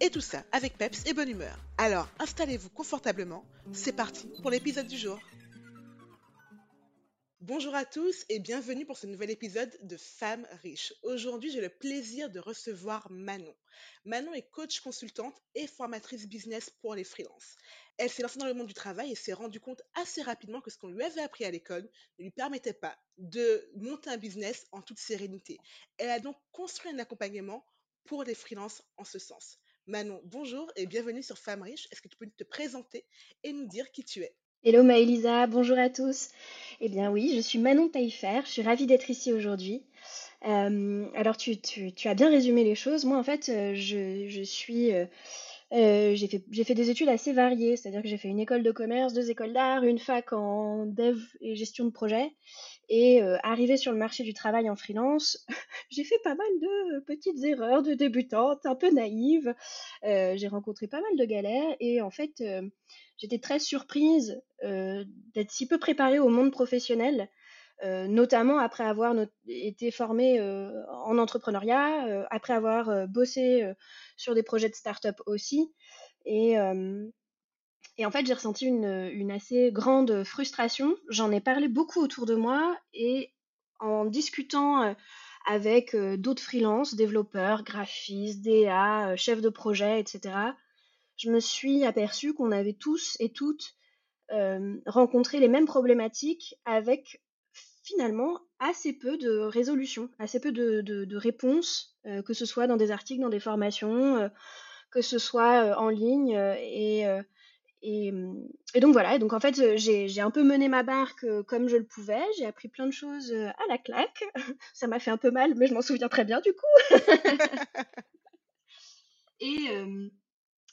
Et tout ça avec peps et bonne humeur. Alors installez-vous confortablement, c'est parti pour l'épisode du jour. Bonjour à tous et bienvenue pour ce nouvel épisode de Femmes riches. Aujourd'hui, j'ai le plaisir de recevoir Manon. Manon est coach consultante et formatrice business pour les freelances. Elle s'est lancée dans le monde du travail et s'est rendue compte assez rapidement que ce qu'on lui avait appris à l'école ne lui permettait pas de monter un business en toute sérénité. Elle a donc construit un accompagnement pour les freelances en ce sens. Manon, bonjour et bienvenue sur Femmes riches. Est-ce que tu peux te présenter et nous dire qui tu es? Hello Maëlisa, bonjour à tous. Eh bien oui, je suis Manon Taillefer, je suis ravie d'être ici aujourd'hui. Euh, alors tu, as bien résumé les choses. Moi en fait, euh, je, suis... Euh, j'ai fait, fait, des études assez variées, c'est-à-dire que j'ai fait une école de commerce, deux écoles d'art, une fac en dev et gestion de projet. Et arrivé sur le marché du travail en freelance, j'ai fait pas mal de petites erreurs de débutante, un peu naïve. j'ai rencontré pas mal de galères et en fait, j'étais très surprise d'être si peu préparée au monde professionnel. notamment après avoir été formée en entrepreneuriat, après avoir bossé sur des projets de start-up aussi. Et, et en fait, j'ai ressenti une, assez grande frustration. J'en ai parlé beaucoup autour de moi et en discutant avec d'autres freelances, développeurs, graphistes, DA, chefs de projet, etc., je me suis aperçue qu'on avait tous et toutes rencontré les mêmes problématiques avec finalement assez peu de résolutions, assez peu de, réponses, que ce soit dans des articles, dans des formations, que ce soit en ligne. et Mmh, et, donc voilà, et donc en fait, j'ai un peu mené ma barque comme je le pouvais. J'ai appris plein de choses à la claque. Ça m'a fait un peu mal, mais je m'en souviens très bien du coup. et,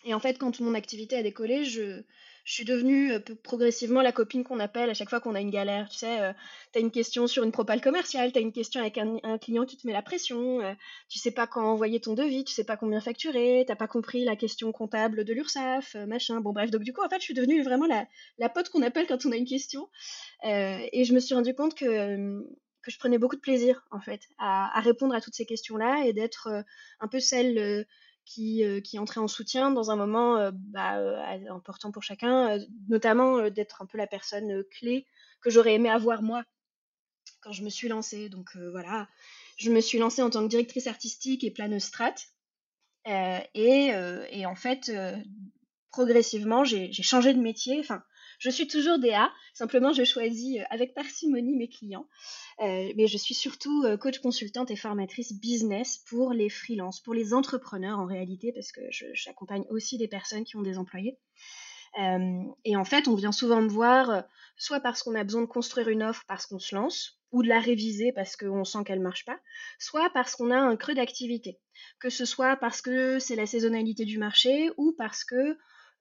et en fait, quand mon activité a décollé, je, suis devenue euh, progressivement la copine qu'on appelle à chaque fois qu'on a une galère. Tu sais, euh, tu as une question sur une propale commerciale, tu as une question avec un, client qui te met la pression, euh, tu sais pas quand envoyer ton devis, tu sais pas combien facturer, t'as pas compris la question comptable de l'URSSAF, machin. Bon, bref, donc du coup, en fait, je suis devenue vraiment la, la pote qu'on appelle quand on a une question. et je me suis rendu compte que je prenais beaucoup de plaisir en fait à, répondre à toutes ces questions-là et d'être un peu celle euh, qui entrait en soutien dans un moment euh, bah, euh, important pour chacun, notamment d'être un peu la personne clé que j'aurais aimé avoir moi quand je me suis lancée. Donc voilà, je me suis lancée en tant que directrice artistique et plane strat. Et, et, en fait, progressivement, j'ai changé de métier. Enfin, je suis toujours DA, simplement je choisis euh, avec parcimonie mes clients. Euh, mais je suis surtout euh, coach consultante et formatrice business pour les freelances, pour les entrepreneurs en réalité, parce que j'accompagne aussi des personnes qui ont des employés. et en fait, on vient souvent me voir, soit parce qu'on a besoin de construire une offre parce qu'on se lance, ou de la réviser parce qu'on sent qu'elle ne marche pas, soit parce qu'on a un creux d'activité, que ce soit parce que c'est la saisonnalité du marché ou parce que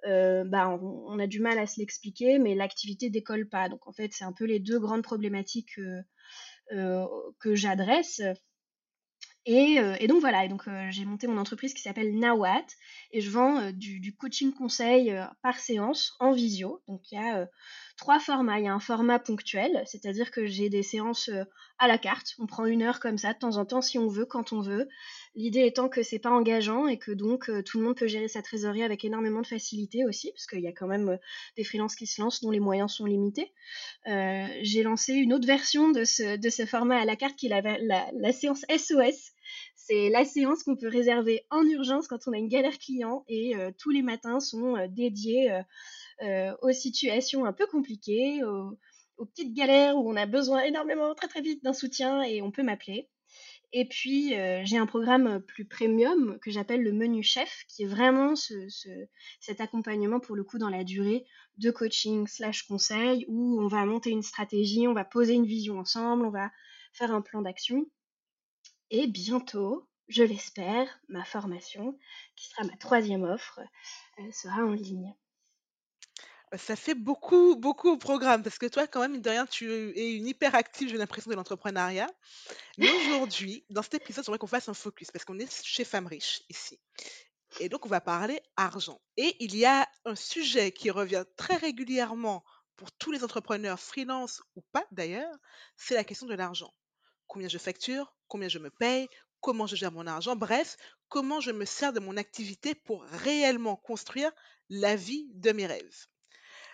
euh, bah, on, a du mal à se l'expliquer, mais l'activité décolle pas. Donc en fait, c'est un peu les deux grandes problématiques euh, que j'adresse. Et, donc voilà, et donc j'ai monté mon entreprise qui s'appelle Nawat et je vends du, du, coaching conseil par séance en visio. Donc il y a trois formats. Il y a un format ponctuel, c'est-à-dire que j'ai des séances à la carte. On prend une heure comme ça de temps en temps si on veut, quand on veut. L'idée étant que c'est pas engageant et que donc tout le monde peut gérer sa trésorerie avec énormément de facilité aussi, parce qu'il y a quand même des freelances qui se lancent dont les moyens sont limités. j'ai lancé une autre version de ce, format à la carte qui est la, séance SOS. C'est la séance qu'on peut réserver en urgence quand on a une galère client et tous les matins sont dédiés euh, aux situations un peu compliquées, aux, petites galères où on a besoin énormément, très très vite d'un soutien et on peut m'appeler. Et puis, euh, j'ai un programme plus premium que j'appelle le menu chef, qui est vraiment cet accompagnement pour le coup dans la durée de coaching slash conseil, où on va monter une stratégie, on va poser une vision ensemble, on va faire un plan d'action. Et bientôt, je l'espère, ma formation, qui sera ma troisième offre, sera en ligne. Ça fait beaucoup, beaucoup au programme parce que toi, quand même, mine de rien, tu es une hyperactive, j'ai l'impression, de l'entrepreneuriat. Mais aujourd'hui, dans cet épisode, j'aimerais qu'on fasse un focus parce qu'on est chez Femmes Riches ici. Et donc, on va parler argent. Et il y a un sujet qui revient très régulièrement pour tous les entrepreneurs, freelance ou pas d'ailleurs, c'est la question de l'argent. Combien je facture, combien je me paye, comment je gère mon argent, bref, comment je me sers de mon activité pour réellement construire la vie de mes rêves.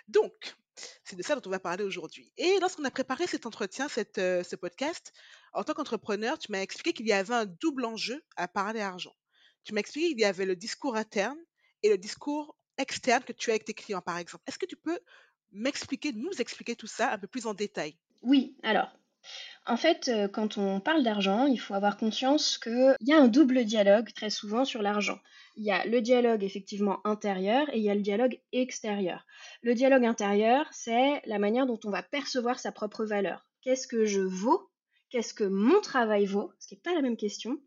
Donc, c'est de ça dont on va parler aujourd'hui. Et lorsqu'on a préparé cet entretien, euh, ce podcast, en tant qu'entrepreneur, tu m'as expliqué qu'il y avait un double enjeu à parler argent. Tu m'as expliqué qu'il y avait le discours interne et le discours externe que tu as avec tes clients, par exemple. Est-ce que tu peux m'expliquer, nous expliquer tout ça un peu plus en détail? Oui, alors, en fait, euh, quand on parle d'argent, il faut avoir conscience qu'il y a un double dialogue très souvent sur l'argent. Il y a le dialogue effectivement intérieur et il y a le dialogue extérieur. Le dialogue intérieur, c'est la manière dont on va percevoir sa propre valeur. Qu'est-ce que je vaux? Qu'est-ce que mon travail vaut? Ce qui n'est pas la même question.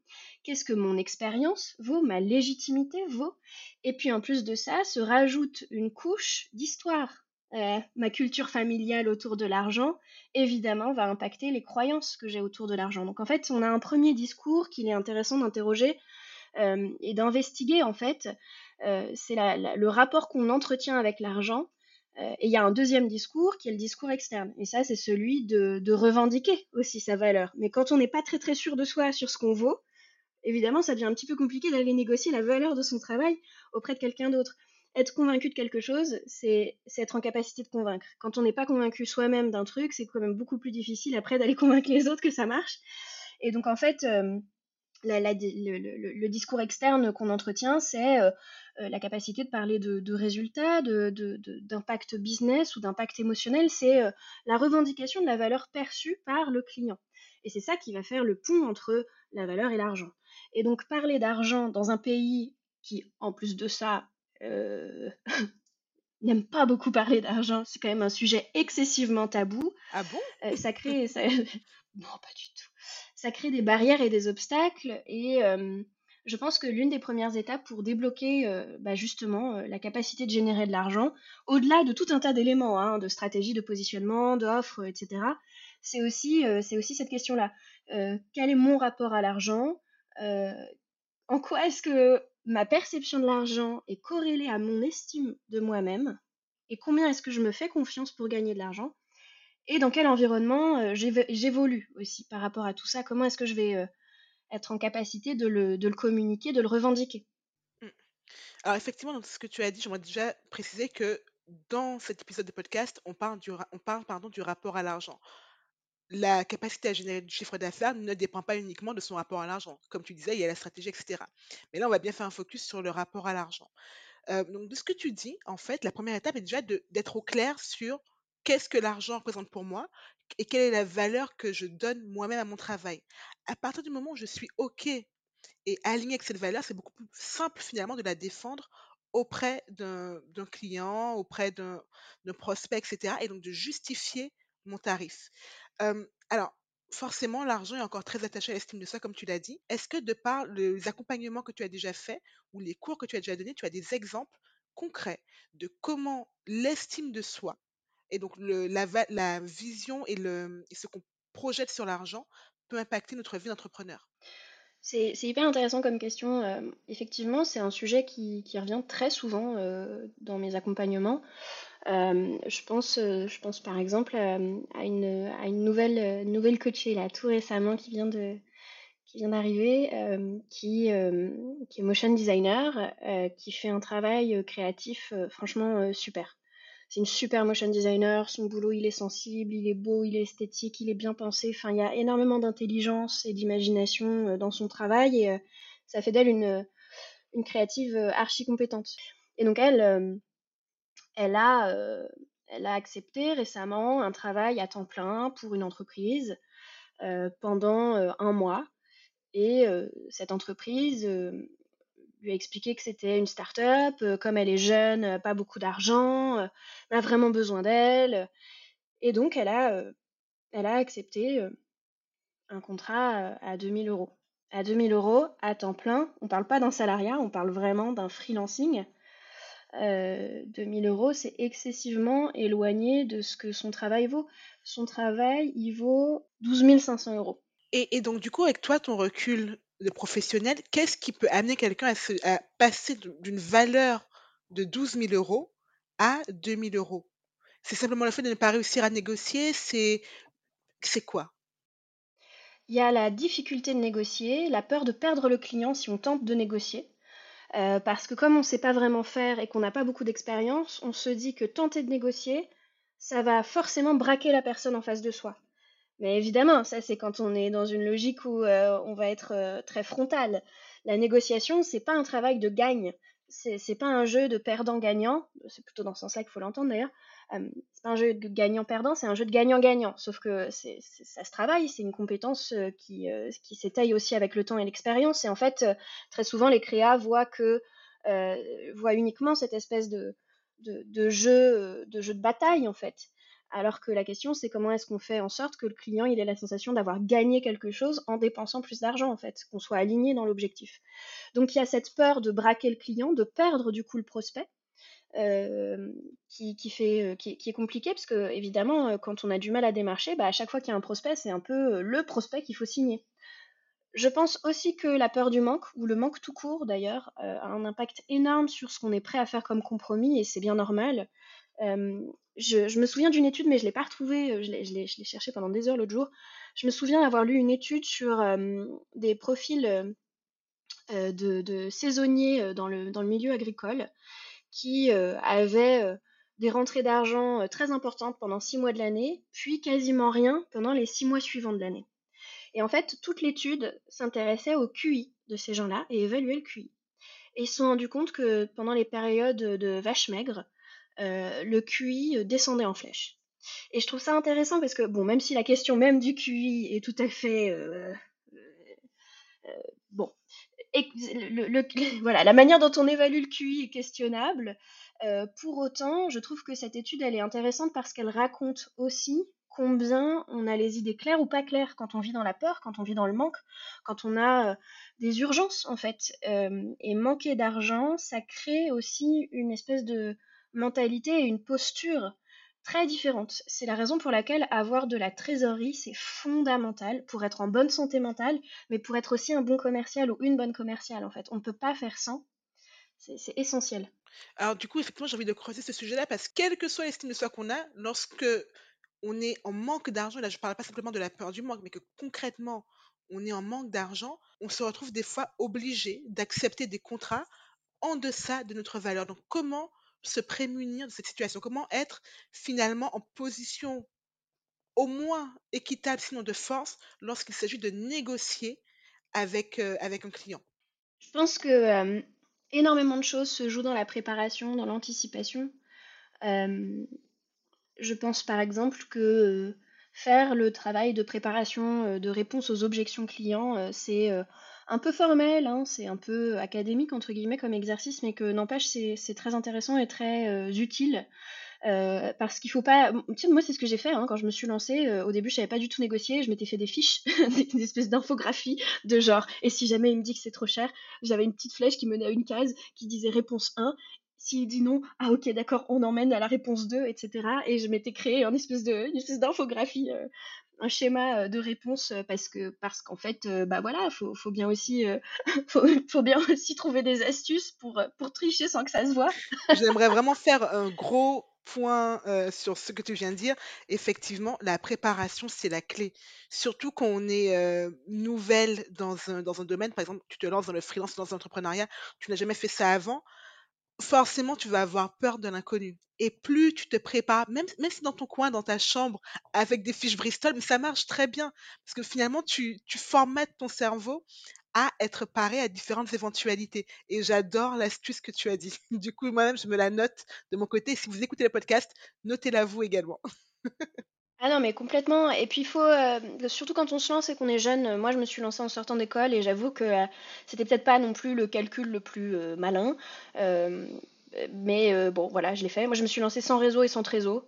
Qu'est-ce que mon expérience vaut? Ma légitimité vaut? Et puis en plus de ça, se rajoute une couche d'histoire euh, ma culture familiale autour de l'argent, évidemment, va impacter les croyances que j'ai autour de l'argent. Donc en fait, on a un premier discours qu'il est intéressant d'interroger euh, et d'investiguer, en fait. Euh, c'est le rapport qu'on entretient avec l'argent. et il y a un deuxième discours qui est le discours externe. Et ça, c'est celui de, de, revendiquer aussi sa valeur. Mais quand on n'est pas très très sûr de soi sur ce qu'on vaut, évidemment, ça devient un petit peu compliqué d'aller négocier la valeur de son travail auprès de quelqu'un d'autre être convaincu de quelque chose, c'est être en capacité de convaincre. Quand on n'est pas convaincu soi-même d'un truc, c'est quand même beaucoup plus difficile après d'aller convaincre les autres que ça marche. Et donc en fait, euh, le, discours externe qu'on entretient, c'est euh, euh, la capacité de parler de, résultats, d'impact business ou d'impact émotionnel. C'est la revendication de la valeur perçue par le client. Et c'est ça qui va faire le pont entre la valeur et l'argent. Et donc parler d'argent dans un pays qui, en plus de ça, euh, n'aime pas beaucoup parler d'argent. C'est quand même un sujet excessivement tabou. Ah bon? Euh, Ça crée... non, pas du tout. Ça crée des barrières et des obstacles. Et euh, je pense que l'une des premières étapes pour débloquer bah, justement la capacité de générer de l'argent, au-delà de tout un tas d'éléments, hein, de stratégie, de positionnement, d'offres, etc., c'est aussi, c'est aussi cette question-là. quel est mon rapport à l'argent? En quoi est-ce que ma perception de l'argent est corrélée à mon estime de moi-même et combien est-ce que je me fais confiance pour gagner de l'argent et dans quel environnement euh, j'évolue aussi par rapport à tout ça, comment est-ce que je vais euh, être en capacité de le, communiquer, de le revendiquer? Mmh. Alors effectivement, dans ce que tu as dit, j'aimerais déjà préciser que dans cet épisode de podcast, on parle on parle, pardon, du rapport à l'argent la capacité à générer du chiffre d'affaires ne dépend pas uniquement de son rapport à l'argent. Comme tu disais, il y a la stratégie, etc. Mais là, on va bien faire un focus sur le rapport à l'argent. Euh, donc, de ce que tu dis, en fait, la première étape est déjà d'être au clair sur qu'est-ce que l'argent représente pour moi et quelle est la valeur que je donne moi-même à mon travail. À partir du moment où je suis OK et aligné avec cette valeur, c'est beaucoup plus simple finalement de la défendre auprès d'un client, auprès d'un prospect, etc. Et donc de justifier mon tarif alors, forcément, l'argent est encore très attaché à l'estime de soi, comme tu l'as dit. Est-ce que de par les accompagnements que tu as déjà faits ou les cours que tu as déjà donnés, tu as des exemples concrets de comment l'estime de soi et donc la, vision et, ce qu'on projette sur l'argent peut impacter notre vie d'entrepreneur? C'est hyper intéressant comme question. effectivement, c'est un sujet qui, revient très souvent dans mes accompagnements. Euh, je, pense, euh, je pense par exemple euh, à, une, nouvelle, nouvelle coachée là, tout récemment qui vient de qui vient d'arriver, qui, qui est motion designer, qui fait un travail créatif franchement super. C'est une super motion designer, son boulot il est sensible, il est beau, il est esthétique, il est bien pensé, enfin il y a énormément d'intelligence et d'imagination dans son travail et ça fait d'elle une, une créative archi compétente. Et donc elle, elle a, accepté récemment un travail à temps plein pour une entreprise pendant un mois. Et cette entreprise lui a expliqué que c'était une start-up, comme elle est jeune, pas beaucoup d'argent, a vraiment besoin d'elle. Et donc, elle a, elle a accepté un contrat à 2000 euros. à 2000 euros à temps plein, on ne parle pas d'un salariat, on parle vraiment d'un freelancing. Euh, 2000 euros, c'est excessivement éloigné de ce que son travail vaut. Son travail, il vaut 12 500 euros. Et, donc, du coup, avec toi, ton recul de professionnel, qu'est-ce qui peut amener quelqu'un à, à passer d'une valeur de 12 000 euros à 2 000 euros? C'est simplement le fait de ne pas réussir à négocier C'est c'est quoi? Il y a la difficulté de négocier, la peur de perdre le client si on tente de négocier. Euh, parce que comme on ne sait pas vraiment faire et qu'on n'a pas beaucoup d'expérience, on se dit que tenter de négocier, ça va forcément braquer la personne en face de soi. Mais évidemment, ça c'est quand on est dans une logique où euh, on va être euh, très frontal. La négociation, c'est pas un travail de gagne, c'est pas un jeu de perdant-gagnant, c'est plutôt dans ce sens-là qu'il faut l'entendre d'ailleurs. C'est pas un jeu de gagnant-perdant, c'est un jeu de gagnant-gagnant. Sauf que ça se travaille, c'est une compétence qui, qui s'étaille aussi avec le temps et l'expérience. Et en fait, très souvent, les créas voient que voient uniquement cette espèce de, jeu, de jeu de bataille en fait. Alors que la question, c'est comment est-ce qu'on fait en sorte que le client ait la sensation d'avoir gagné quelque chose en dépensant plus d'argent, en fait, qu'on soit aligné dans l'objectif. Donc il y a cette peur de braquer le client, de perdre du coup le prospect. Euh, euh, qui, est compliqué parce que évidemment euh, quand on a du mal à démarcher, bah, à chaque fois qu'il y a un prospect, c'est un peu le prospect qu'il faut signer. Je pense aussi que la peur du manque, ou le manque tout court d'ailleurs, a un impact énorme sur ce qu'on est prêt à faire comme compromis, et c'est bien normal. Je, me souviens d'une étude, mais je ne l'ai pas retrouvée, je l'ai cherchée pendant des heures l'autre jour. Je me souviens avoir lu une étude sur des profils de, saisonniers dans le, milieu agricole qui avaient des rentrées d'argent très importantes pendant six mois de l'année, puis quasiment rien pendant les six mois suivants de l'année. Et en fait, toute l'étude s'intéressait au QI de ces gens-là et évaluait le QI. Et ils se sont rendus compte que pendant les périodes de vaches maigres, euh, le QI descendait en flèche. Et je trouve ça intéressant parce que, bon, même si la question même du QI est tout à fait... Euh, euh, la manière dont on évalue le QI est questionnable. pour autant, je trouve que cette étude, elle est intéressante parce qu'elle raconte aussi combien on a les idées claires ou pas claires quand on vit dans la peur, quand on vit dans le manque, quand on a des urgences en fait. et manquer d'argent, ça crée aussi une espèce de, mentalité et une posture très différente. C'est la raison pour laquelle avoir de la trésorerie, c'est fondamental pour être en bonne santé mentale, mais pour être aussi un bon commercial ou une bonne commerciale, en fait. On ne peut pas faire sans. C'est essentiel. Alors du coup, effectivement, j'ai envie de creuser ce sujet-là parce que quelle que soit l'estime de soi qu'on a, lorsque on est en manque d'argent, là je ne parle pas simplement de la peur du manque, mais que concrètement on est en manque d'argent, on se retrouve des fois obligé d'accepter des contrats en deçà de notre valeur. Donc comment se prémunir de cette situation? Comment être finalement en position au moins équitable, sinon de force, lorsqu'il s'agit de négocier avec, euh, avec un client? Je pense que énormément de choses se jouent dans la préparation, dans l'anticipation. je pense par exemple que faire le travail de préparation de réponse aux objections clients, c'est un peu formel, hein, c'est un peu académique entre guillemets comme exercice, mais que n'empêche c'est très intéressant et très euh, utile. Euh, parce qu'il faut pas. Moi, c'est ce que j'ai fait hein, quand je me suis lancée. Euh, au début, je savais pas du tout négocier. Je m'étais fait des fiches, des, espèces d'infographie de genre. Et si jamais il me dit que c'est trop cher, j'avais une petite flèche qui menait à une case qui disait réponse 1. S'il dit non, ah ok, d'accord, on emmène à la réponse 2, etc. Et je m'étais créé une espèce d'infographie un schéma de réponse parce que parce qu'en fait bah voilà faut, faut bien aussi faut, bien aussi trouver des astuces pour pour tricher sans que ça se voit. J'aimerais vraiment faire un gros point sur ce que tu viens de dire. Effectivement la préparation c'est la clé. Surtout quand on est nouvelle dans un dans un domaine. Par exemple tu te lances dans le freelance dans l'entrepreneuriat. Tu n'as jamais fait ça avant forcément, tu vas avoir peur de l'inconnu. Et plus tu te prépares, même, même si dans ton coin, dans ta chambre, avec des fiches Bristol, mais ça marche très bien. Parce que finalement, tu, tu formates ton cerveau à être paré à différentes éventualités. Et j'adore l'astuce que tu as dit. Du coup, moi-même, je me la note de mon côté. Si vous écoutez le podcast, notez-la vous également. Ah non, mais complètement. Et puis il faut, euh, surtout quand on se lance et qu'on est jeune, euh, moi je me suis lancée en sortant d'école et j'avoue que euh, c'était peut-être pas non plus le calcul le plus malin. mais bon, voilà, je l'ai fait. Moi je me suis lancée sans réseau et sans trésor.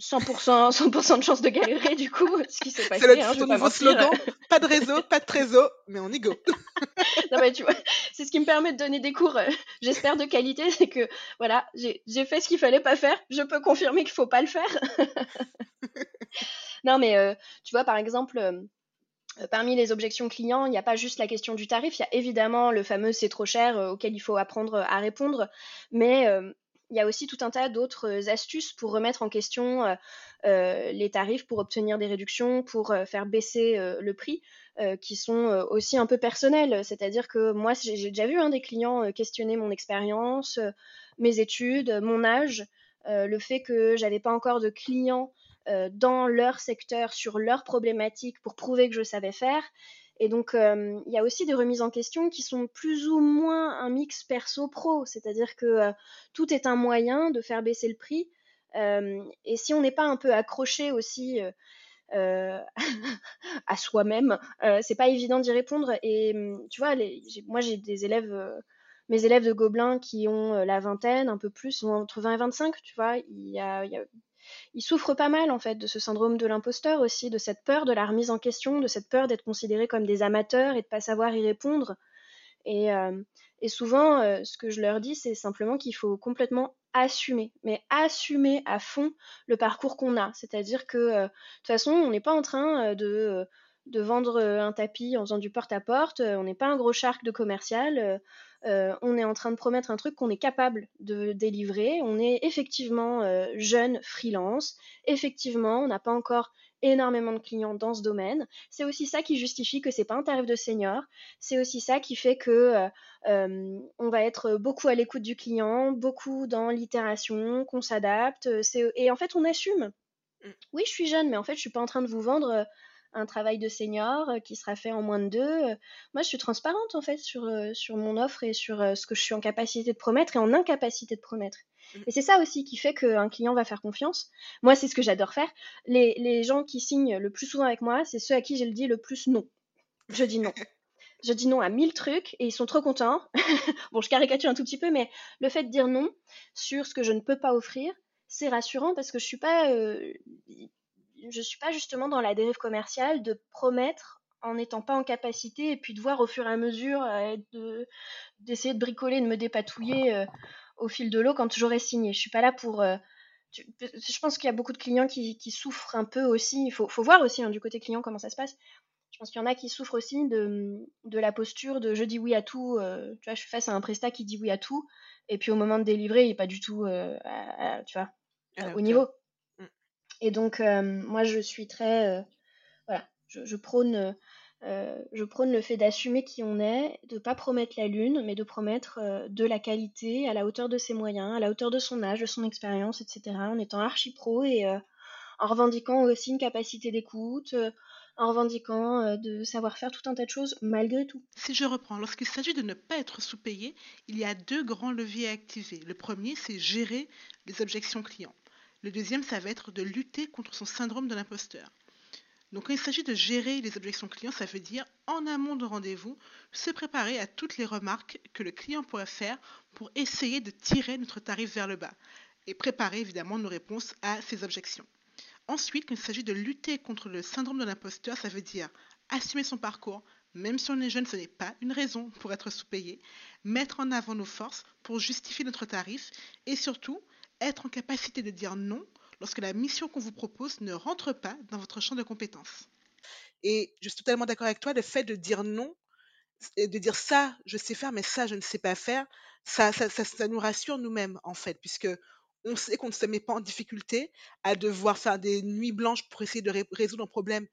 100%, 100 de chance de galérer du coup, ce qui s'est passé. C'est le hein, je peux nouveau pas slogan. Pas de réseau, pas de trésor, mais on y go. Non, mais tu vois, c'est ce qui me permet de donner des cours, euh, j'espère de qualité, c'est que voilà, j'ai fait ce qu'il fallait pas faire, je peux confirmer qu'il faut pas le faire. Non, mais euh, tu vois, par exemple, euh, parmi les objections clients, il n'y a pas juste la question du tarif, il y a évidemment le fameux c'est trop cher auquel il faut apprendre à répondre, mais il y a aussi tout un tas d'autres astuces pour remettre en question euh, euh, les tarifs, pour obtenir des réductions, pour euh, faire baisser euh, le prix, euh, qui sont euh, aussi un peu personnels. C'est-à-dire que moi, j'ai déjà vu hein, des clients euh, questionner mon expérience, euh, mes études, mon âge, euh, le fait que j'avais pas encore de clients euh, dans leur secteur, sur leurs problématiques, pour prouver que je savais faire. Et donc, euh, il y a aussi des remises en question qui sont plus ou moins un mix perso-pro, c'est-à-dire que euh, tout est un moyen de faire baisser le prix. Euh, et si on n'est pas un peu accroché aussi à soi-même, c'est pas évident d'y répondre. Et hum, tu vois, moi j'ai des élèves, mes élèves de Gobelin qui ont la vingtaine, un peu plus, entre 20 et 25, tu vois. Il y a- ils souffrent pas mal en fait de ce syndrome de l'imposteur aussi, de cette peur de la remise en question, de cette peur d'être considérés comme des amateurs et de pas savoir y répondre. Et, euh, souvent, euh, ce que je leur dis, c'est simplement qu'il faut complètement assumer, mais assumer à fond le parcours qu'on a. C'est-à-dire que, euh, de toute façon, on n'est pas en train de, vendre un tapis en faisant du porte-à-porte, on n'est pas un gros shark de commercial, euh, on est en train de promettre un truc qu'on est capable de délivrer. On est effectivement euh, jeune, freelance, effectivement, on n'a pas encore énormément de clients dans ce domaine. C'est aussi ça qui justifie que c'est pas un tarif de senior. C'est aussi ça qui fait que euh, on va être beaucoup à l'écoute du client, beaucoup dans l'itération, qu'on s'adapte. Et en fait, on assume. Mm. Oui, je suis jeune, mais en fait, je suis pas en train de vous vendre un travail de senior euh, qui sera fait en moins de deux. Euh, Moi, je suis transparente en fait sur, euh, sur mon offre et sur ce que je suis en capacité de promettre et en incapacité de promettre. Mm. Et c'est ça aussi qui fait qu'un client va faire confiance. Moi, c'est ce que j'adore faire. Les, les gens qui signent le plus souvent avec moi, c'est ceux à qui j'ai le dit le plus non. Je dis non. Je dis non à mille trucs et ils sont trop contents. bon, je caricature un tout petit peu, mais le fait de dire non sur ce que je ne peux pas offrir, c'est rassurant parce que je suis pas, euh, je suis pas justement dans la dérive commerciale de promettre en n'étant pas en capacité et puis de voir au fur et à mesure euh, de- d'essayer de bricoler, de me dépatouiller euh, au fil de l'eau quand j'aurai signé. Je suis pas là pour euh, tu- je pense qu'il y a beaucoup de clients qui, qui souffrent un peu aussi. Il faut, faut voir aussi hein, du côté client comment ça se passe. Je pense qu'il y en a qui souffrent aussi de, de la posture de je dis oui à tout. tu vois, je suis face à un prestat qui dit oui à tout, et puis au moment de délivrer, il n'est pas du tout, à- à- tu vois, euh, au niveau. Et donc, euh, moi, je suis très, euh, voilà, je, prône, euh, je prône le fait d'assumer qui on est, de pas promettre la lune, mais de promettre de la qualité à la hauteur de ses moyens, à la hauteur de son âge, de son expérience, etc. En étant archi pro et en revendiquant aussi une capacité d'écoute, en revendiquant de savoir faire tout un tas de choses malgré tout. Si je reprends, lorsqu'il s'agit de ne pas être sous-payé, il y a deux grands leviers à activer. Le premier, c'est gérer les objections clients. Le deuxième, ça va être de lutter contre son syndrome de l'imposteur. Donc quand il s'agit de gérer les objections clients, ça veut dire en amont de rendez-vous, se préparer à toutes les remarques que le client pourrait faire pour essayer de tirer notre tarif vers le bas et préparer évidemment nos réponses à ces objections. Ensuite, quand il s'agit de lutter contre le syndrome de l'imposteur, ça veut dire assumer son parcours, même si on est jeune, ce n'est pas une raison pour être sous-payé, mettre en avant nos forces pour justifier notre tarif et surtout être en capacité de dire non lorsque la mission qu'on vous propose ne rentre pas dans votre champ de compétences. Et je suis totalement d'accord avec toi, le fait de dire non, de dire ça, je sais faire, mais ça, je ne sais pas faire, ça, nous rassure nous-mêmes, en fait, puisque on sait qu'on ne se met pas en difficulté à devoir faire des nuits blanches pour essayer de ré- résoudre un problème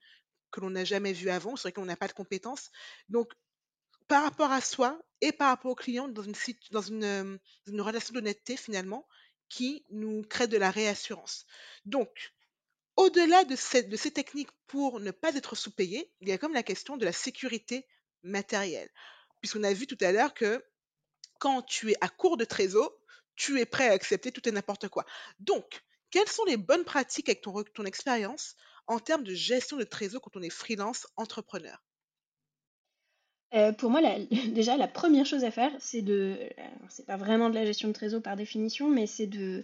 que l'on n'a jamais vu avant, sur lequel on n'a pas de compétences. Donc, par rapport à soi et par rapport au client, dans une, euh, une relation d'honnêteté, finalement, qui nous crée de la réassurance. Donc, au-delà de ces, techniques pour ne pas être sous-payé, il y a comme la question de la sécurité matérielle. Puisqu'on a vu tout à l'heure que quand tu es à court de trésor, tu es prêt à accepter tout et n'importe quoi. Donc, quelles sont les bonnes pratiques avec ton expérience en termes de gestion de trésor quand on est freelance entrepreneur? Euh, pour moi, déjà, la première chose à faire, c'est de, c'est pas vraiment de la gestion de trésor par définition, mais c'est de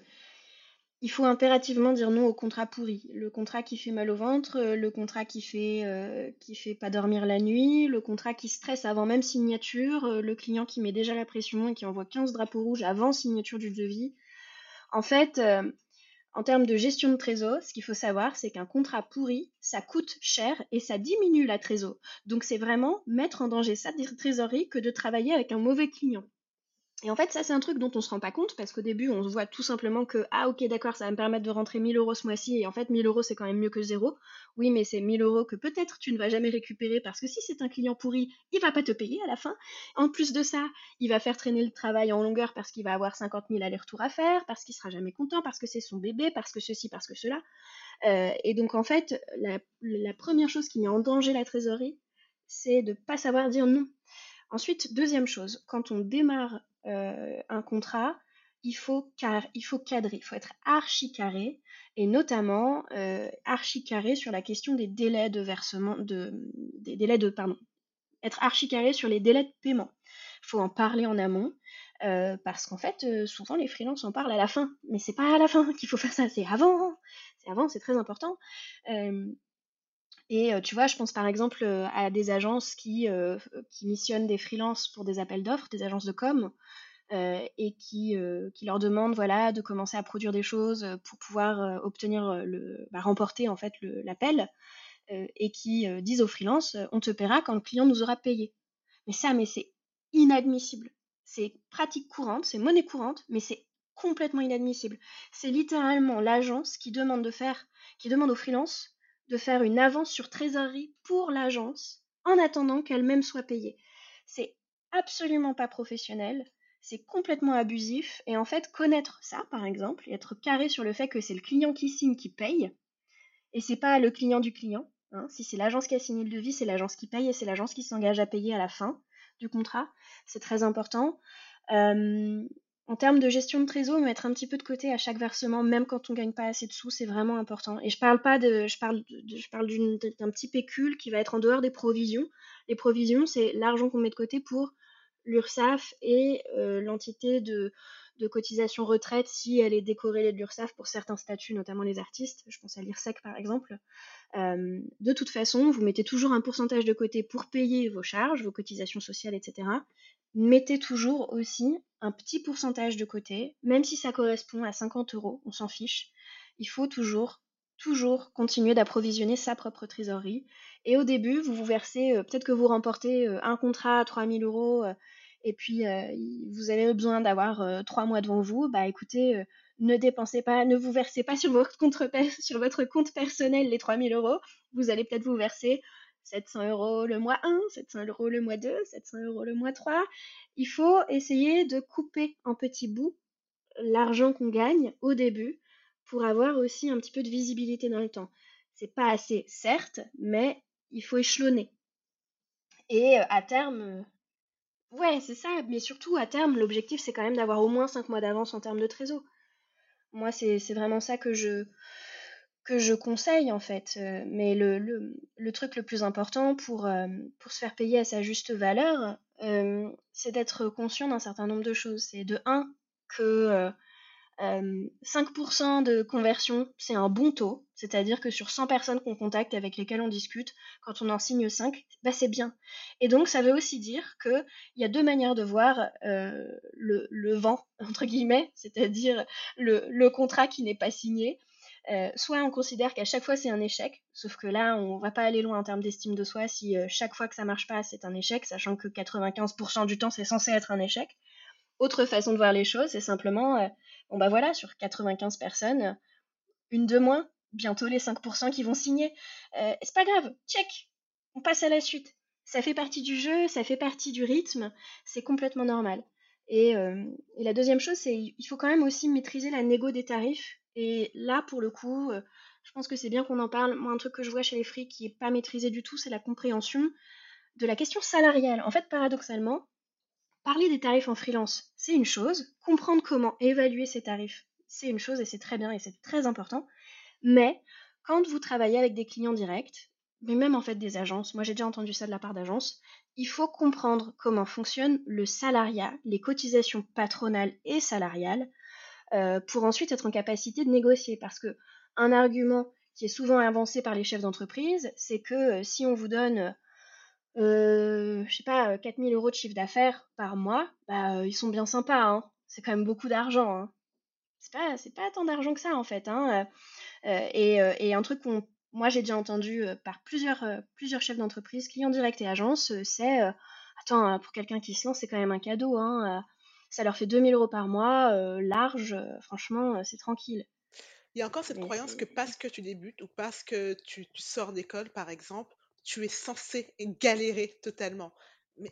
il faut impérativement dire non au contrat pourri. Le contrat qui fait mal au ventre, euh, le contrat qui fait, euh, qui fait pas dormir la nuit, le contrat qui stresse avant même signature, le client qui met déjà la pression et qui envoie 15 drapeaux rouges avant signature du devis. En fait, en termes de gestion de trésor, ce qu'il faut savoir, c'est qu'un contrat pourri, ça coûte cher et ça diminue la trésor. Donc c'est vraiment mettre en danger sa trésorerie que de travailler avec un mauvais client. Et en fait, ça, c'est un truc dont on se rend pas compte parce qu'au début, on se voit tout simplement que, ah, ok, d'accord, ça va me permettre de rentrer 1000 euros ce mois-ci. Et en fait, 1000 euros, c'est quand même mieux que zéro. Oui, mais c'est 1000 euros que peut-être tu ne vas jamais récupérer parce que si c'est un client pourri, il va pas te payer à la fin. En plus de ça, il va faire traîner le travail en longueur parce qu'il va avoir 50 000 allers-retours à faire, parce qu'il sera jamais content, parce que c'est son bébé, parce que ceci, parce que cela. Euh, et donc, en fait, la, la première chose qui met en danger la trésorerie, c'est de pas savoir dire non. Ensuite, deuxième chose, quand on démarre un contrat, il faut, car, il faut cadrer, il faut être archi carré, et notamment euh, archi carré sur la question des délais de versement, de, des délais de, pardon, être archi carré sur les délais de paiement. Il faut en parler en amont, euh, parce qu'en fait, souvent les freelances en parlent à la fin, mais c'est pas à la fin qu'il faut faire ça, c'est avant, c'est avant, c'est très important. Et tu vois, je pense par exemple à des agences qui, qui missionnent des freelances pour des appels d'offres, des agences de com, euh, et qui, euh, qui, leur demandent voilà, de commencer à produire des choses pour pouvoir euh, obtenir le, bah, remporter en fait l'appel et qui disent aux freelances on te paiera quand le client nous aura payé. Mais ça, mais c'est inadmissible. C'est pratique courante, c'est monnaie courante, mais c'est complètement inadmissible. C'est littéralement l'agence qui demande de faire, qui demande aux freelances de faire une avance sur trésorerie pour l'agence en attendant qu'elle-même soit payée. C'est absolument pas professionnel c'est complètement abusif. Et en fait, connaître ça, par exemple, et être carré sur le fait que c'est le client qui signe qui paye, et c'est pas le client du client. Hein. Si c'est l'agence qui a signé le devis, c'est l'agence qui paye et c'est l'agence qui s'engage à payer à la fin du contrat. C'est très important. En termes de gestion de trésor, mettre un petit peu de côté à chaque versement, même quand on gagne pas assez de sous, c'est vraiment important. Et je parle pas de, je parle, je parle d'un petit pécule qui va être en dehors des provisions. Les provisions, c'est l'argent qu'on met de côté pour l'URSSAF et euh, l'entité de, cotisation retraite si elle est décorée de l'URSSAF pour certains statuts, notamment les artistes, je pense à l'IRSEC par exemple. Euh, de toute façon, vous mettez toujours un pourcentage de côté pour payer vos charges, vos cotisations sociales, etc. Mettez toujours aussi un petit pourcentage de côté, même si ça correspond à 50 euros, on s'en fiche. Il faut toujours, toujours continuer d'approvisionner sa propre trésorerie et au début, vous vous versez, euh, peut-être que vous remportez euh, un contrat à 3000 euros euh, et puis vous avez besoin d'avoir trois mois devant vous. Bah écoutez, ne dépensez pas, ne vous versez pas sur votre compte, sur votre compte personnel les 3000 euros. Vous allez peut-être vous verser 700 euros le mois 1, 700 euros le mois 2, 700 euros le mois 3. Il faut essayer de couper en petits bouts l'argent qu'on gagne au début pour avoir aussi un petit peu de visibilité dans le temps. C'est pas assez, certes, mais il faut échelonner. Et euh, à terme, euh, ouais, c'est ça, mais surtout à terme, l'objectif c'est quand même d'avoir au moins 5 mois d'avance en termes de trésor. Moi, c'est vraiment ça que je, que je conseille en fait. Euh, mais le, le, truc le plus important pour, pour se faire payer à sa juste valeur, c'est d'être conscient d'un certain nombre de choses. C'est de 1 que 5% de conversion, c'est un bon taux, c'est-à-dire que sur 100 personnes qu'on contacte avec lesquelles on discute, quand on en signe 5, bah c'est bien. Et donc ça veut aussi dire qu'il y a deux manières de voir euh, le, vent, entre guillemets, c'est-à-dire le, contrat qui n'est pas signé. Euh, soit on considère qu'à chaque fois c'est un échec, sauf que là on va pas aller loin en termes d'estime de soi si euh, chaque fois que ça marche pas c'est un échec, sachant que 95% du temps c'est censé être un échec. Autre façon de voir les choses, c'est simplement Bon bah voilà, sur 95 personnes, une de moins, bientôt les 5% qui vont signer. Euh, c'est pas grave, check, on passe à la suite. Ça fait partie du jeu, ça fait partie du rythme, c'est complètement normal. Et, euh, la deuxième chose, c'est il faut quand même aussi maîtriser la négo des tarifs. Et là, pour le coup, euh, je pense que c'est bien qu'on en parle. Moi, un truc que je vois chez les frics qui n'est pas maîtrisé du tout, c'est la compréhension de la question salariale. En fait, paradoxalement, Parler des tarifs en freelance, c'est une chose. Comprendre comment évaluer ces tarifs, c'est une chose et c'est très bien et c'est très important. Mais quand vous travaillez avec des clients directs, mais même en fait des agences, moi j'ai déjà entendu ça de la part d'agences, il faut comprendre comment fonctionne le salariat, les cotisations patronales et salariales, euh, pour ensuite être en capacité de négocier. Parce que un argument qui est souvent avancé par les chefs d'entreprise, c'est que euh, si on vous donne, euh, je sais pas, 4000 euros de chiffre d'affaires par mois, bah, ils sont bien sympas, hein. C'est quand même beaucoup d'argent, hein. C'est pas, c'est pas tant d'argent que ça, en fait, hein. et, un truc qu'on, moi, j'ai déjà entendu par plusieurs, plusieurs chefs d'entreprise, clients directs et agences, c'est, attends, pour quelqu'un qui se lance, c'est quand même un cadeau, hein ça leur fait 2000 euros par mois, euh, large, euh, franchement, euh, c'est tranquille. Il y a encore cette croyance que parce que tu débutes ou parce que tu, sors d'école, par exemple, tu es censé galérer totalement.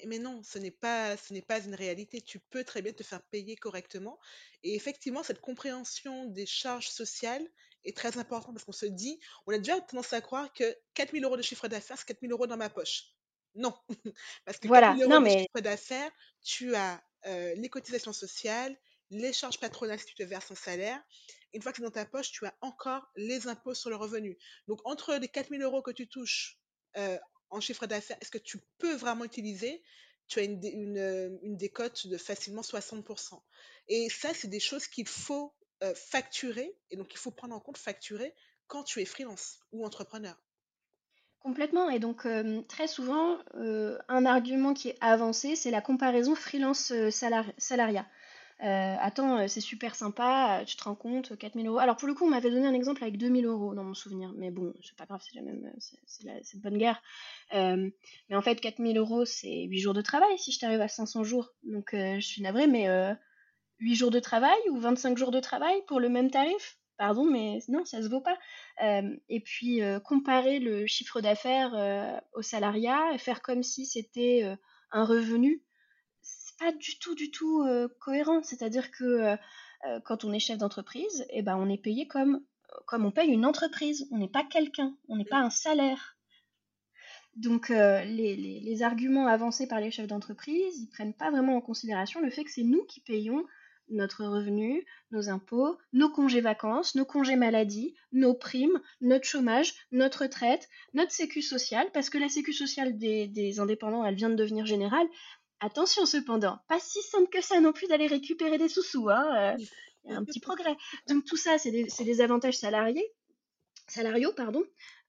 Mais, non, ce n'est pas, ce n'est pas une réalité. Tu peux très bien te faire payer correctement. Et effectivement, cette compréhension des charges sociales est très importante parce qu'on se dit, on a déjà tendance à croire que 4000 euros de chiffre d'affaires, c'est 4000 euros dans ma poche. Non, parce que voilà. 4000 euros de chiffre d'affaires, tu as euh, les cotisations sociales, les charges patronales si tu te verses un salaire. Une fois que c'est dans ta poche, tu as encore les impôts sur le revenu. Donc, entre les 4000 euros que tu touches euh, en chiffre d'affaires, est-ce que tu peux vraiment utiliser? Tu as une, une décote de facilement 60%. Et ça, c'est des choses qu'il faut euh, facturer, et donc il faut prendre en compte facturer quand tu es freelance ou entrepreneur. Complètement. Et donc, très souvent, un argument qui est avancé, c'est la comparaison freelance salariat. attends, c'est super sympa, tu te rends compte, 4000 euros. Alors, pour le coup, on m'avait donné un exemple avec 2000 euros dans mon souvenir, mais bon, c'est pas grave, c'est la même, c'est la, de bonne guerre. mais en fait, 4000 euros, c'est 8 jours de travail si je t'arrive à 500 jours. Donc, je suis navrée, mais 8 jours de travail ou 25 jours de travail pour le même tarif? Pardon, mais non, ça se vaut pas. et puis comparer le chiffre d'affaires au salariat, faire comme si c'était un revenu, c'est pas du tout, du tout cohérent. C'est-à-dire que quand on est chef d'entreprise, eh ben, on est payé comme, comme on paye une entreprise. On n'est pas quelqu'un, on n'est pas un salaire. Donc les, les, arguments avancés par les chefs d'entreprise, ils prennent pas vraiment en considération le fait que c'est nous qui payons notre revenu, nos impôts, nos congés vacances, nos congés maladie, nos primes, notre chômage, notre retraite, notre sécu sociale, parce que la sécu sociale des, indépendants, elle vient de devenir générale. Attention cependant, pas si simple que ça non plus d'aller récupérer des sous-sous, hein, euh, y a un petit progrès. Donc tout ça, c'est des, avantages salariés, salariaux, pardon,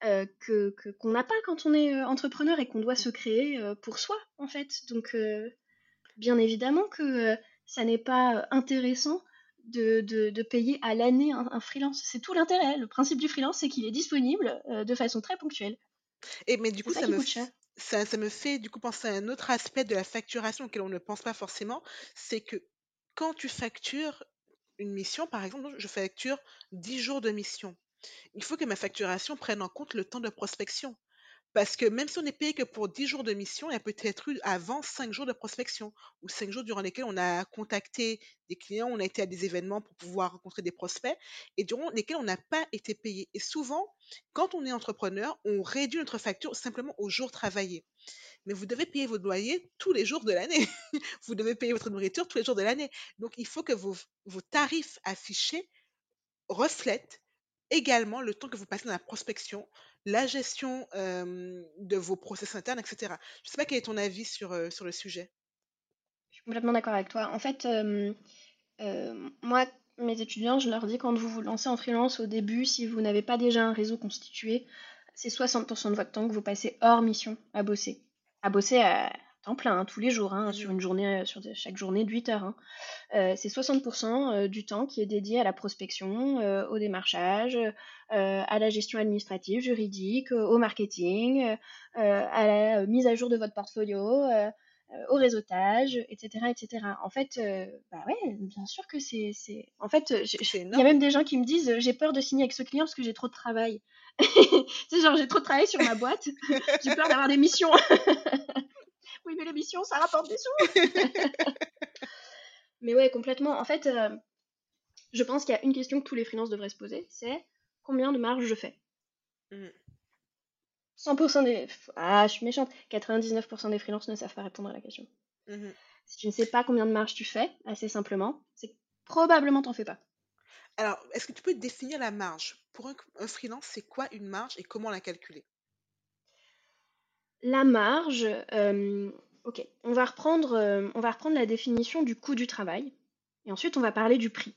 euh, que qu'on n'a pas quand on est euh, entrepreneur et qu'on doit se créer pour soi, en fait. Donc, bien évidemment que ça n'est pas intéressant de, payer à l'année un, freelance. C'est tout l'intérêt. Le principe du freelance, c'est qu'il est disponible de façon très ponctuelle. Et mais du coup, ça, me, ça, ça, me fait du coup penser à un autre aspect de la facturation auquel on ne pense pas forcément, c'est que quand tu factures une mission, par exemple, je facture 10 jours de mission. Il faut que ma facturation prenne en compte le temps de prospection. Parce que même si on n'est payé que pour 10 jours de mission, il y a peut-être eu avant 5 jours de prospection ou 5 jours durant lesquels on a contacté des clients, on a été à des événements pour pouvoir rencontrer des prospects et durant lesquels on n'a pas été payé. Et souvent, quand on est entrepreneur, on réduit notre facture simplement aux jours travaillés. Mais vous devez payer votre loyer tous les jours de l'année. vous devez payer votre nourriture tous les jours de l'année. Donc, il faut que vos tarifs affichés reflètent également le temps que vous passez dans la prospection, la gestion de vos process internes, etc. Je ne sais pas quel est ton avis sur, sur le sujet. Je suis complètement d'accord avec toi. En fait, moi, mes étudiants, je leur dis quand vous vous lancez en freelance au début, si vous n'avez pas déjà un réseau constitué, c'est 60% de votre temps que vous passez hors mission à bosser. À bosser temps plein, hein, tous les jours, hein, sur une journée, euh, sur chaque journée de 8 heures. Hein. Euh, c'est 60% euh, du temps qui est dédié à la prospection, au démarchage, à la gestion administrative, juridique, au marketing, à la mise à jour de votre portfolio, au réseautage, etc., etc. En fait, bah ouais, bien sûr que c'est, en fait, il y a même des gens qui me disent, j'ai peur de signer avec ce client parce que j'ai trop de travail. c'est genre j'ai trop de travail sur ma boîte, j'ai peur d'avoir des missions. oui, mais l'émission, ça rapporte des sous. mais ouais, complètement. En fait, euh, je pense qu'il y a une question que tous les freelances devraient se poser, c'est combien de marge je fais? 100% mmh. des... Ah, je suis méchante. 99% des freelances ne savent pas répondre à la question. Mmh si tu ne sais pas combien de marge tu fais, assez simplement, c'est que probablement t'en fais pas. Alors, est-ce que tu peux définir la marge? Pour un, un freelance, c'est quoi une marge et comment la calculer? La marge, euh, ok, on va, reprendre, euh, on va reprendre la définition du coût du travail et ensuite on va parler du prix.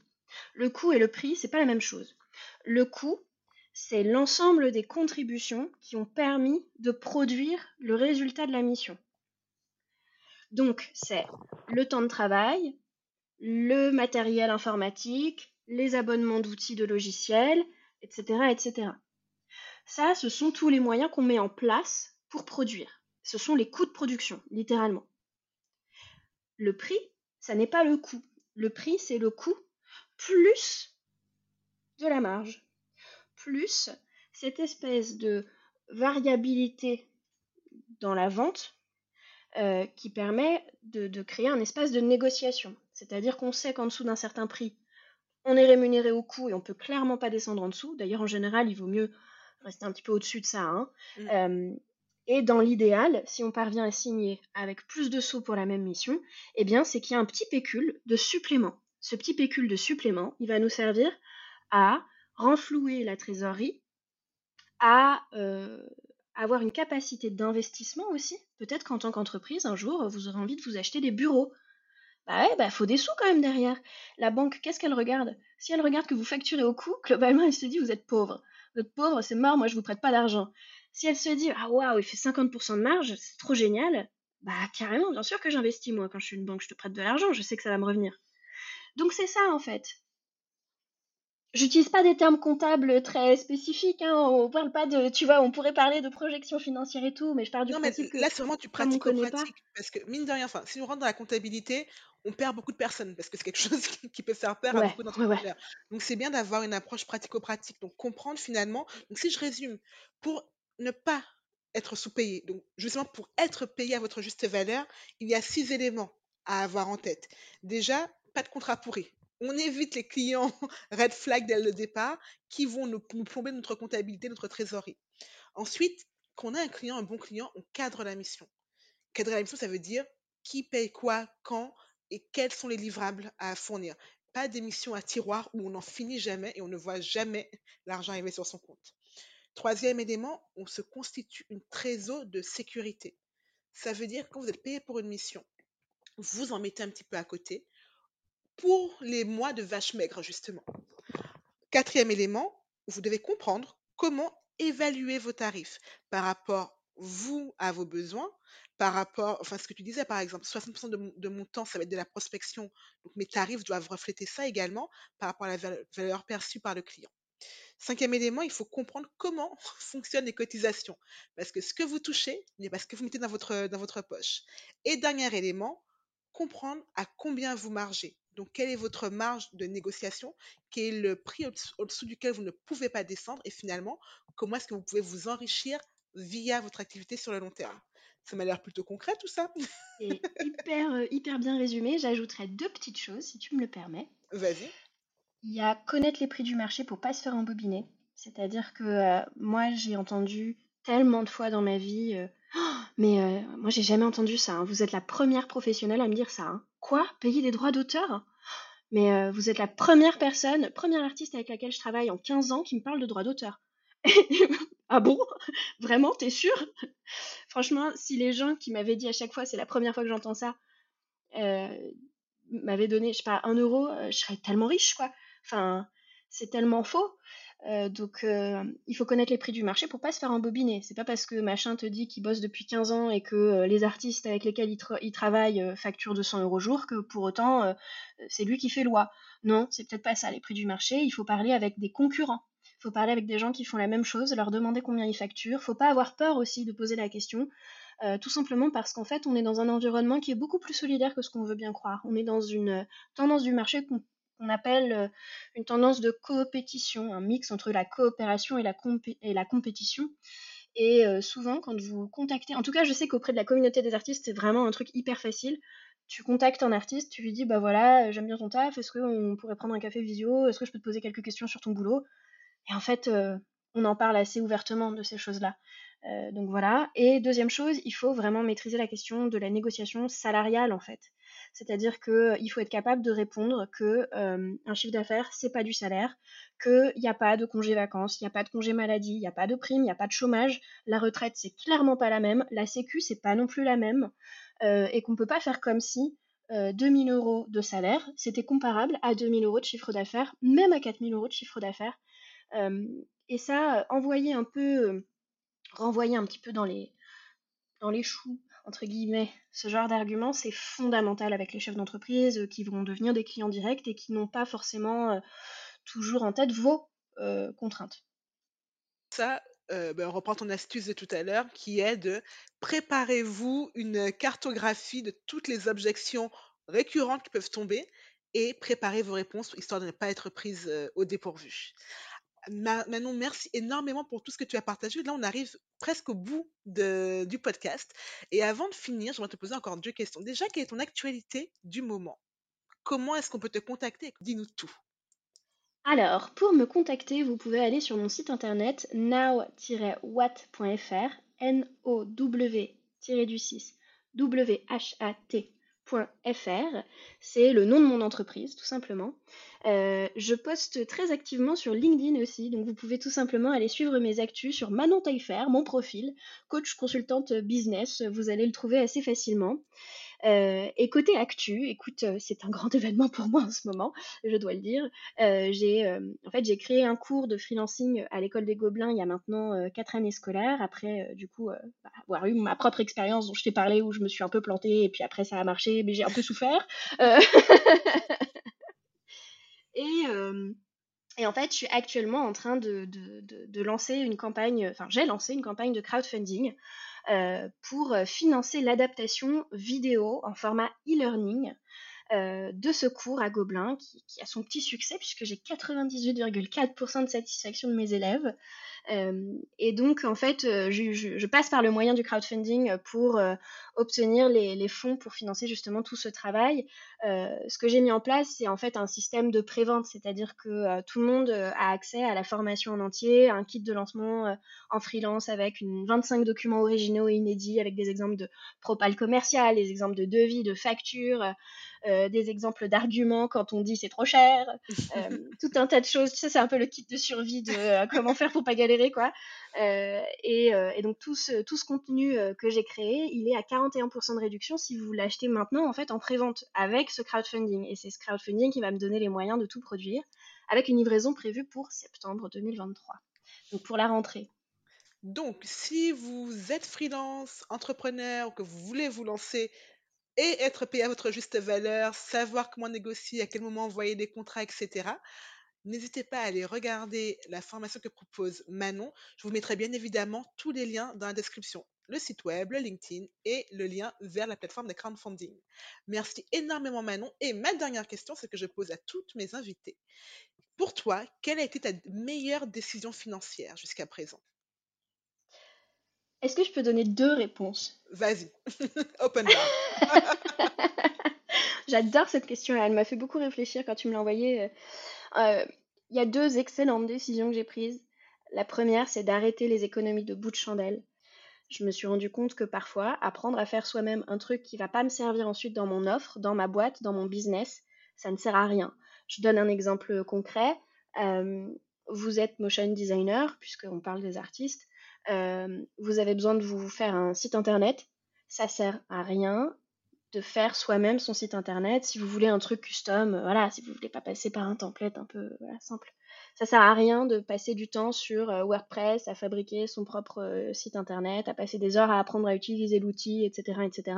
Le coût et le prix, c'est pas la même chose. Le coût, c'est l'ensemble des contributions qui ont permis de produire le résultat de la mission. Donc, c'est le temps de travail, le matériel informatique, les abonnements d'outils de logiciels, etc., etc. Ça, ce sont tous les moyens qu'on met en place pour produire. Ce sont les coûts de production, littéralement. Le prix, ça n'est pas le coût. Le prix, c'est le coût plus de la marge, plus cette espèce de variabilité dans la vente euh, qui permet de, créer un espace de négociation. C'est-à-dire qu'on sait qu'en dessous d'un certain prix, on est rémunéré au coût et on peut clairement pas descendre en dessous. D'ailleurs, en général, il vaut mieux rester un petit peu au-dessus de ça. Hein. Mmh. Euh, et dans l'idéal, si on parvient à signer avec plus de sous pour la même mission, eh bien, c'est qu'il y a un petit pécule de supplément. Ce petit pécule de supplément, il va nous servir à renflouer la trésorerie, à euh, avoir une capacité d'investissement aussi. Peut-être qu'en tant qu'entreprise, un jour, vous aurez envie de vous acheter des bureaux. Bah bah faut des sous quand même derrière. La banque, qu'est-ce qu'elle regarde? Si elle regarde que vous facturez au coût, globalement, elle se dit vous êtes pauvre. Vous êtes pauvre, c'est mort, moi je vous prête pas d'argent. Si elle se dit ah waouh, il fait 50% de marge, c'est trop génial, bah carrément, bien sûr que j'investis moi quand je suis une banque, je te prête de l'argent, je sais que ça va me revenir. Donc c'est ça en fait. J'utilise pas des termes comptables très spécifiques, hein, on parle pas de, tu vois, on pourrait parler de projection financière et tout, mais je parle du non, principe mais là, c'est vraiment du pratico-pratique. Parce que, mine de rien, si on rentre dans la comptabilité, on perd beaucoup de personnes, parce que c'est quelque chose qui peut faire peur à beaucoup d'entrepreneurs. Donc, c'est bien d'avoir une approche pratico-pratique. Donc, comprendre finalement. Donc, si je résume, pour ne pas être sous-payé. Donc, justement, pour être payé à votre juste valeur, il y a six éléments à avoir en tête. Déjà, pas de contrat pourri. On évite les clients red flag dès le départ qui vont nous, plomber notre comptabilité, notre trésorerie. Ensuite, quand on a un client, un bon client, on cadre la mission. Cadrer la mission, ça veut dire qui paye quoi, quand et quels sont les livrables à fournir. Pas des à tiroir où on n'en finit jamais et on ne voit jamais l'argent arriver sur son compte. Troisième élément, on se constitue une trésor de sécurité. Ça veut dire que quand vous êtes payé pour une mission, vous en mettez un petit peu à côté pour les mois de vache maigre, justement. Quatrième élément, vous devez comprendre comment évaluer vos tarifs par rapport, vous, à vos besoins, par rapport, enfin, ce que tu disais, par exemple, 60% de, de, mon temps, ça va être de la prospection. Donc, mes tarifs doivent refléter ça également par rapport à la valeur perçue par le client. Cinquième élément, il faut comprendre comment fonctionnent les cotisations. Parce que ce que vous touchez n'est pas ce que vous mettez dans votre, dans votre poche. Et dernier élément, comprendre à combien vous margez. Donc, quelle est votre marge de négociation? Quel est le prix au-dessous duquel vous ne pouvez pas descendre? Et finalement, comment est-ce que vous pouvez vous enrichir via votre activité sur le long terme? Ça m'a l'air plutôt concret tout ça. C'est hyper, euh, hyper bien résumé. J'ajouterais deux petites choses, si tu me le permets. Vas-y. Il y a connaître les prix du marché pour pas se faire embobiner. C'est-à-dire que euh, moi, j'ai entendu tellement de fois dans ma vie, euh, «Oh, mais euh, moi, j'ai jamais entendu ça. Hein. Vous êtes la première professionnelle à me dire ça. Hein. Quoi? Payer des droits d'auteur? Mais vous êtes la première personne, première artiste avec laquelle je travaille en 15 ans qui me parle de droits d'auteur. ah bon? Vraiment, t'es sûr Franchement, si les gens qui m'avaient dit à chaque fois, c'est la première fois que j'entends ça, m'avaient donné, je sais pas, un euro, je serais tellement riche, quoi. Enfin, c'est tellement faux. Euh, donc, euh, il faut connaître les prix du marché pour pas se faire embobiner. C'est pas parce que machin te dit qu'il bosse depuis 15 ans et que euh, les artistes avec lesquels il, travaille facturent 200 euros jour que pour autant c'est lui qui fait loi. Non, c'est peut-être pas ça les prix du marché. Il faut parler avec des concurrents. Il faut parler avec des gens qui font la même chose, leur demander combien ils facturent. Faut pas avoir peur aussi de poser la question. tout simplement parce qu'en fait, on est dans un environnement qui est beaucoup plus solidaire que ce qu'on veut bien croire. On est dans une tendance du marché qu'on qu'on appelle une tendance de coopétition, un mix entre la coopération et la, compétition. Et souvent, quand vous contactez, en tout cas, je sais qu'auprès de la communauté des artistes, c'est vraiment un truc hyper facile. Tu contactes un artiste, tu lui dis, bah voilà, j'aime bien ton taf, est-ce qu'on pourrait prendre un café visio, est-ce que je peux te poser quelques questions sur ton boulot? Et en fait, on en parle assez ouvertement de ces choses-là. donc voilà. Et deuxième chose, il faut vraiment maîtriser la question de la négociation salariale, en fait. C'est-à-dire qu'il euh, faut être capable de répondre que euh, un chiffre d'affaires, c'est pas du salaire, qu'il n'y a pas de congé vacances, il n'y a pas de congé maladie, il n'y a pas de prime, il n'y a pas de chômage, la retraite, c'est clairement pas la même, la sécu, c'est pas non plus la même, euh, et qu'on peut pas faire comme si 2000 euros de salaire, c'était comparable à 2000 euros de chiffre d'affaires, même à 4000 euros de chiffre d'affaires. et ça, envoyer un peu, renvoyer un petit peu dans les, dans les choux, entre guillemets, ce genre d'argument, c'est fondamental avec les chefs d'entreprise qui vont devenir des clients directs et qui n'ont pas forcément toujours en tête vos contraintes. Ça, ben, on reprend ton astuce de tout à l'heure qui est de préparez-vous une cartographie de toutes les objections récurrentes qui peuvent tomber et préparez vos réponses histoire de ne pas être prise au dépourvu. Manon, merci énormément pour tout ce que tu as partagé. Là, on arrive presque au bout du podcast. Et avant de finir, je vais te poser encore deux questions. Déjà, quelle est ton actualité du moment? Comment est-ce qu'on peut te contacter? Dis-nous tout. Alors, pour me contacter, vous pouvez aller sur mon site internet now-watt.fr, N-O-W-6 W-H-A-T.fr. C'est le nom de mon entreprise, tout simplement. Euh, je poste très activement sur LinkedIn aussi, donc vous pouvez tout simplement aller suivre mes actus sur Manon Taillefer, mon profil, coach consultante business. Vous allez le trouver assez facilement. Euh, et côté actu, écoute, euh, c'est un grand événement pour moi en ce moment, je dois le dire. Euh, j'ai, en fait, j'ai créé un cours de freelancing à l'école des Gobelins il y a maintenant quatre années scolaires. Après, du coup, bah, avoir eu ma propre expérience dont je t'ai parlé où je me suis un peu plantée et puis après ça a marché, mais j'ai un peu souffert. et et en fait, je suis actuellement en train de, lancer une campagne, enfin j'ai lancé une campagne de crowdfunding euh, pour euh, financer l'adaptation vidéo en format e-learning euh, de ce cours à Gobelin qui, a son petit succès puisque j'ai 98,4% de satisfaction de mes élèves. Et donc, en fait, je, je, je, passe par le moyen du crowdfunding pour obtenir les, les, fonds pour financer justement tout ce travail. ce que j'ai mis en place, c'est en fait un système de prévente, c'est-à-dire que tout le monde a accès à la formation en entier, un kit de lancement en freelance avec une 25 documents originaux et inédits, avec des exemples de propal commercial, des exemples de devis, de factures. Euh, des exemples d'arguments quand on dit c'est trop cher, euh, tout un tas de choses. Ça, c'est un peu le kit de survie de euh, comment faire pour pas galérer, quoi. Et, et, donc, tout ce, contenu que j'ai créé, il est à 41% de réduction si vous l'achetez maintenant, en fait, en pré-vente avec ce crowdfunding. Et c'est ce crowdfunding qui va me donner les moyens de tout produire avec une livraison prévue pour septembre 2023. Donc, pour la rentrée. Donc, si vous êtes freelance, entrepreneur, ou que vous voulez vous lancer et être payé à votre juste valeur, savoir comment négocier, à quel moment envoyer des contrats, etc. N'hésitez pas à aller regarder la formation que propose Manon. Je vous mettrai bien évidemment tous les liens dans la description. Le site web, le LinkedIn et le lien vers la plateforme de crowdfunding. Merci énormément Manon. Et ma dernière question, c'est que je pose à toutes mes invités. Pour toi, quelle a été ta meilleure décision financière jusqu'à présent? Est-ce que je peux donner deux réponses? Vas-y, open bar. J'adore cette question, elle m'a fait beaucoup réfléchir quand tu me l'as envoyée. Euh, il y a deux excellentes décisions que j'ai prises. La première, c'est d'arrêter les économies de bout de chandelle. Je me suis rendu compte que parfois, apprendre à faire soi-même un truc qui va pas me servir ensuite dans mon offre, dans ma boîte, dans mon business, ça ne sert à rien. Je donne un exemple concret. Euh, vous êtes motion designer, puisqu'on parle des artistes. Euh, vous avez besoin de vous faire un site internet. Ça sert à rien de faire soi-même son site internet. Si vous voulez un truc custom, euh, voilà, si vous voulez pas passer par un template un peu simple. Ça sert à rien de passer du temps sur euh, WordPress, à fabriquer son propre site internet, à passer des heures à apprendre à utiliser l'outil, etc., etc.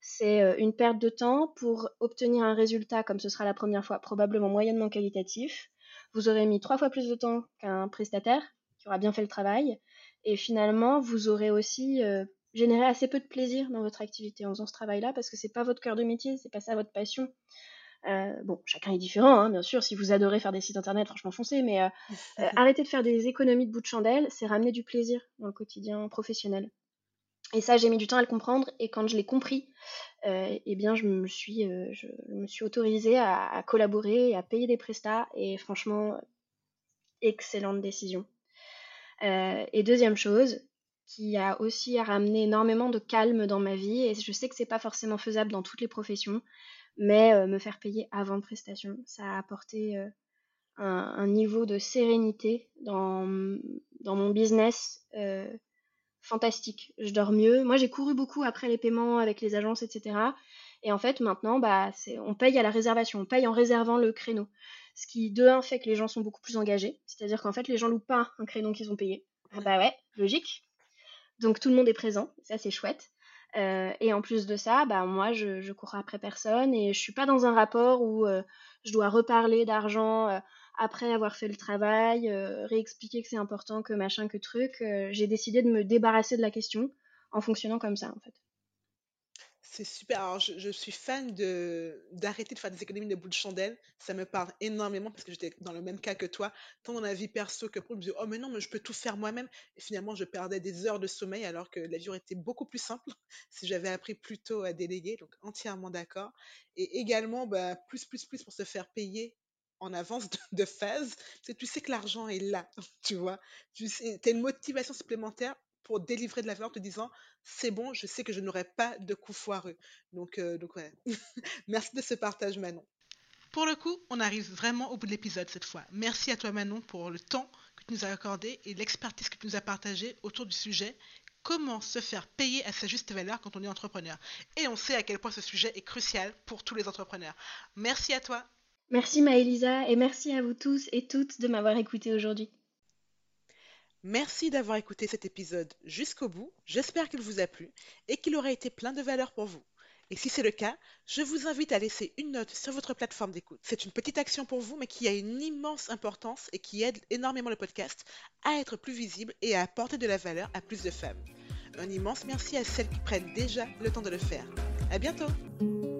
C'est une perte de temps pour obtenir un résultat comme ce sera la première fois, probablement moyennement qualitatif. Vous aurez mis trois fois plus de temps qu'un prestataire qui aura bien fait le travail et finalement, vous aurez aussi euh, généré assez peu de plaisir dans votre activité en faisant ce travail-là parce que c'est pas votre cœur de métier, c'est pas ça votre passion. Euh, bon, chacun est différent, hein, bien sûr. Si vous adorez faire des sites internet, franchement foncez, mais euh, arrêtez de faire des économies de bout de chandelle, c'est ramener du plaisir dans le quotidien professionnel. Et ça, j'ai mis du temps à le comprendre, et quand je l'ai compris, eh bien, je me suis, je, me suis autorisée à, à, collaborer et à payer des prestats, et franchement, excellente décision. Euh, et deuxième chose, qui a aussi ramené énormément de calme dans ma vie, et je sais que c'est pas forcément faisable dans toutes les professions, mais euh, me faire payer avant prestation, ça a apporté euh, un, niveau de sérénité dans, dans mon business fantastique. Je dors mieux. Moi, j'ai couru beaucoup après les paiements avec les agences, etc. Et en fait, maintenant, bah, on paye à la réservation, on paye en réservant le créneau. Ce qui, de un, fait que les gens sont beaucoup plus engagés. C'est-à-dire qu'en fait, les gens loupent pas un créneau qu'ils ont payé. Ah bah ouais, logique. Donc tout le monde est présent, ça c'est chouette. Euh, et en plus de ça, bah, moi, je, cours après personne et je suis pas dans un rapport où euh, je dois reparler d'argent euh, après avoir fait le travail, réexpliquer que c'est important, que machin, que truc. J'ai décidé de me débarrasser de la question en fonctionnant comme ça, en fait. C'est super. Alors, je, suis fan de d'arrêter de faire des économies de bout de chandelle. Ça me parle énormément parce que j'étais dans le même cas que toi, tant dans la vie perso que pro. Je me disais, oh, mais non, mais je peux tout faire moi-même. Et finalement, je perdais des heures de sommeil alors que la vie aurait été beaucoup plus simple si j'avais appris plus tôt à déléguer. Donc, entièrement d'accord. Et également, bah, plus, plus, plus pour se faire payer en avance de, phase. C'est tu sais que l'argent est là, tu vois. Tu sais, as une motivation supplémentaire pour délivrer de la valeur en te disant c'est bon, je sais que je n'aurai pas de coup foireux. Donc, euh, donc ouais. Merci de ce partage, Manon. Pour le coup, on arrive vraiment au bout de l'épisode cette fois. Merci à toi, Manon, pour le temps que tu nous as accordé et l'expertise que tu nous as partagée autour du sujet comment se faire payer à sa juste valeur quand on est entrepreneur? Et on sait à quel point ce sujet est crucial pour tous les entrepreneurs. Merci à toi. Merci Maëlisa et merci à vous tous et toutes de m'avoir écouté aujourd'hui. Merci d'avoir écouté cet épisode jusqu'au bout. J'espère qu'il vous a plu et qu'il aura été plein de valeur pour vous. Et si c'est le cas, je vous invite à laisser une note sur votre plateforme d'écoute. C'est une petite action pour vous, mais qui a une immense importance et qui aide énormément le podcast à être plus visible et à apporter de la valeur à plus de femmes. Un immense merci à celles qui prennent déjà le temps de le faire. À bientôt!